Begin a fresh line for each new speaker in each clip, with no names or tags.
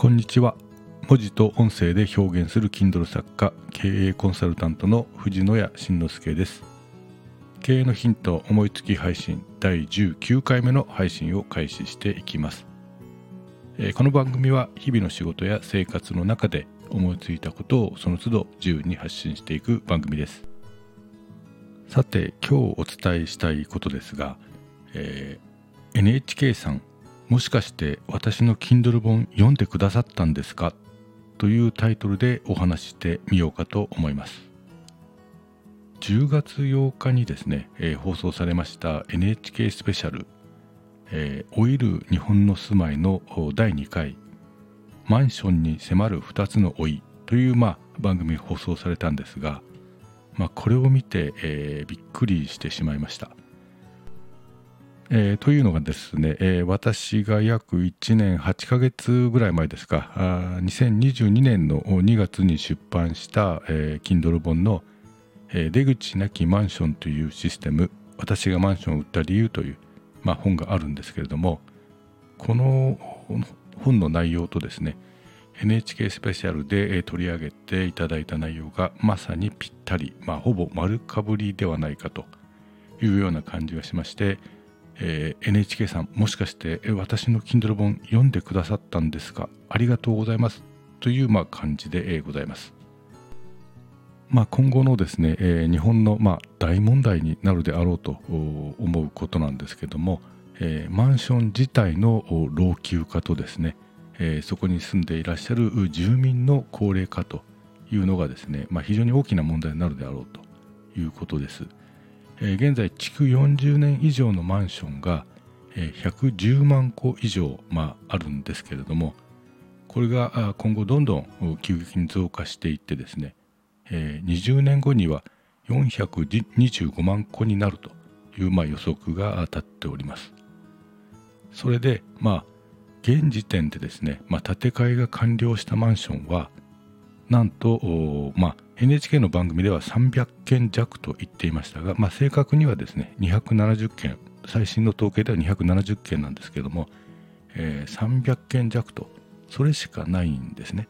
こんにちは。文字と音声で表現する Kindle 作家経営コンサルタントの藤野谷慎之介です。経営のヒント思いつき配信第19回目の配信を開始していきます。この番組は日々の仕事や生活の中で思いついたことをその都度自由に発信していく番組です。さて今日お伝えしたいことですが、えー、NHK さんもしかして私の Kindle 本読んでくださったんですか？というタイトルでお話してみようかと思います。10月8日にですね、えー、放送されました NHK スペシャル「えー、老いる日本の住まい」の第2回「マンションに迫る2つの老い」という、まあ、番組放送されたんですが、まあ、これを見て、えー、びっくりしてしまいました。えー、というのがですね、えー、私が約1年8ヶ月ぐらい前ですかあ2022年の2月に出版した、えー、Kindle 本の、えー「出口なきマンション」というシステム私がマンションを売った理由という、まあ、本があるんですけれどもこの本の内容とですね NHK スペシャルで取り上げていただいた内容がまさにぴったり、まあ、ほぼ丸かぶりではないかというような感じがしましてえー、NHK さんもしかして私の Kindle 本読んでくださったんですか？ありがとうございますという、まあ、感じで、え、ございます。まあ、今後のですね、えー、日本の、まあ、大問題になるであろうと思うことなんですけども、えー、マンション自体の老朽化とですね、えー、そこに住んでいらっしゃる住民の高齢化というのがですね、まあ、非常に大きな問題になるであろうということです。え現在築40年以上のマンションが、え110万戸以上、まあ、るんですけれどもこれが今後どんどん急激に増加していってですね、え20年後には425万戸になるという、ま、予測が立っております。それでまあ現時点でですね、ま、建て替えが完了したマンションはなんと、まあ、NHK の番組では300件弱と言っていましたが、まあ、正確にはですね270件最新の統計では270件なんですけども、えー、300件弱とそれしかないんですね、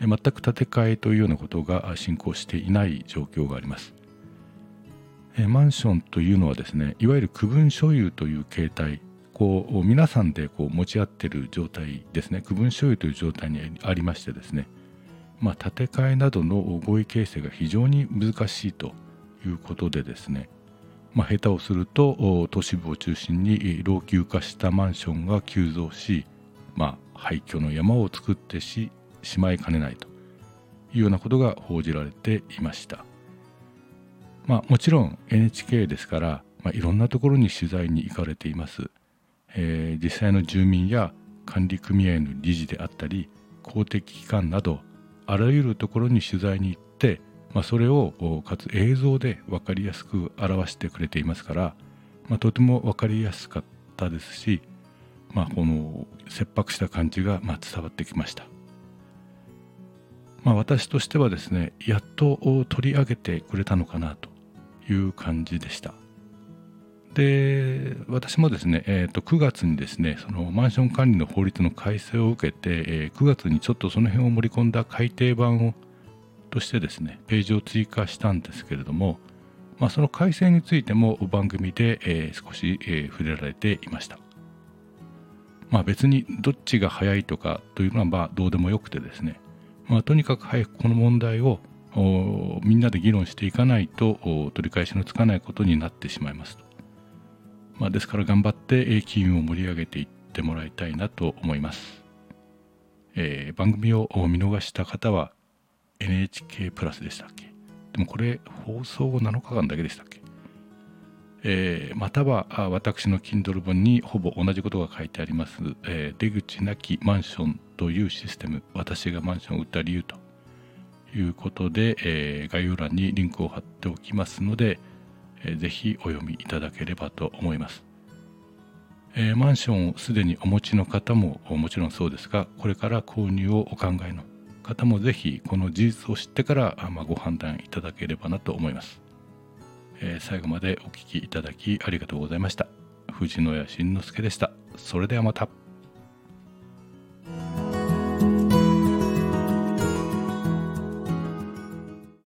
えー、全く建て替えというようなことが進行していない状況があります、えー、マンションというのはですねいわゆる区分所有という形態こう皆さんでこう持ち合っている状態ですね。区分所有という状態にありましてですねまあ、建て替えなどの合意形成が非常に難しいということでですね、まあ、下手をすると都市部を中心に老朽化したマンションが急増し、まあ、廃墟の山を作ってししまいかねないというようなことが報じられていました。まあ、もちろん NHK ですから、まあ、いろんなところに取材に行かれています。えー、実際の住民や管理組合の理事であったり公的機関などあらゆるところに取材に行って、まあ、それをかつ映像で分かりやすく表してくれていますから、まあ、とても分かりやすかったですし、まあ、この切迫した感じがま伝わってきました。まあ、私としてはですねやっと取り上げてくれたのかなという感じでした。で私もですね、えー、と9月にですねそのマンション管理の法律の改正を受けて、えー、9月にちょっとその辺を盛り込んだ改訂版をとしてですねページを追加したんですけれども、まあ、その改正についても番組で、えー、少し、えー、触れられていました。まあ、別にどっちが早いとかというのはまあどうでもよくてですね、まあ、とにかく早くこの問題をみんなで議論していかないと取り返しのつかないことになってしまいますと。まあ、ですから頑張って金融を盛り上げていってもらいたいなと思います、えー、番組を見逃した方は NHK プラスでしたっけ？でもこれ放送後7日間だけでしたっけ？えー、または私の Kindle 本にほぼ同じことが書いてあります、えー、出口なきマンションというシステム私がマンションを売った理由ということで、えー、概要欄にリンクを貼っておきますので、ぜひお読みいただければと思います。えー、マンションをすでにお持ちの方ももちろんそうですがこれから購入をお考えの方もぜひこの事実を知ってからあ、まあ、ご判断いただければなと思います、えー、最後までお聴きいただきありがとうございました。藤野谷慎之介でした。それではまた。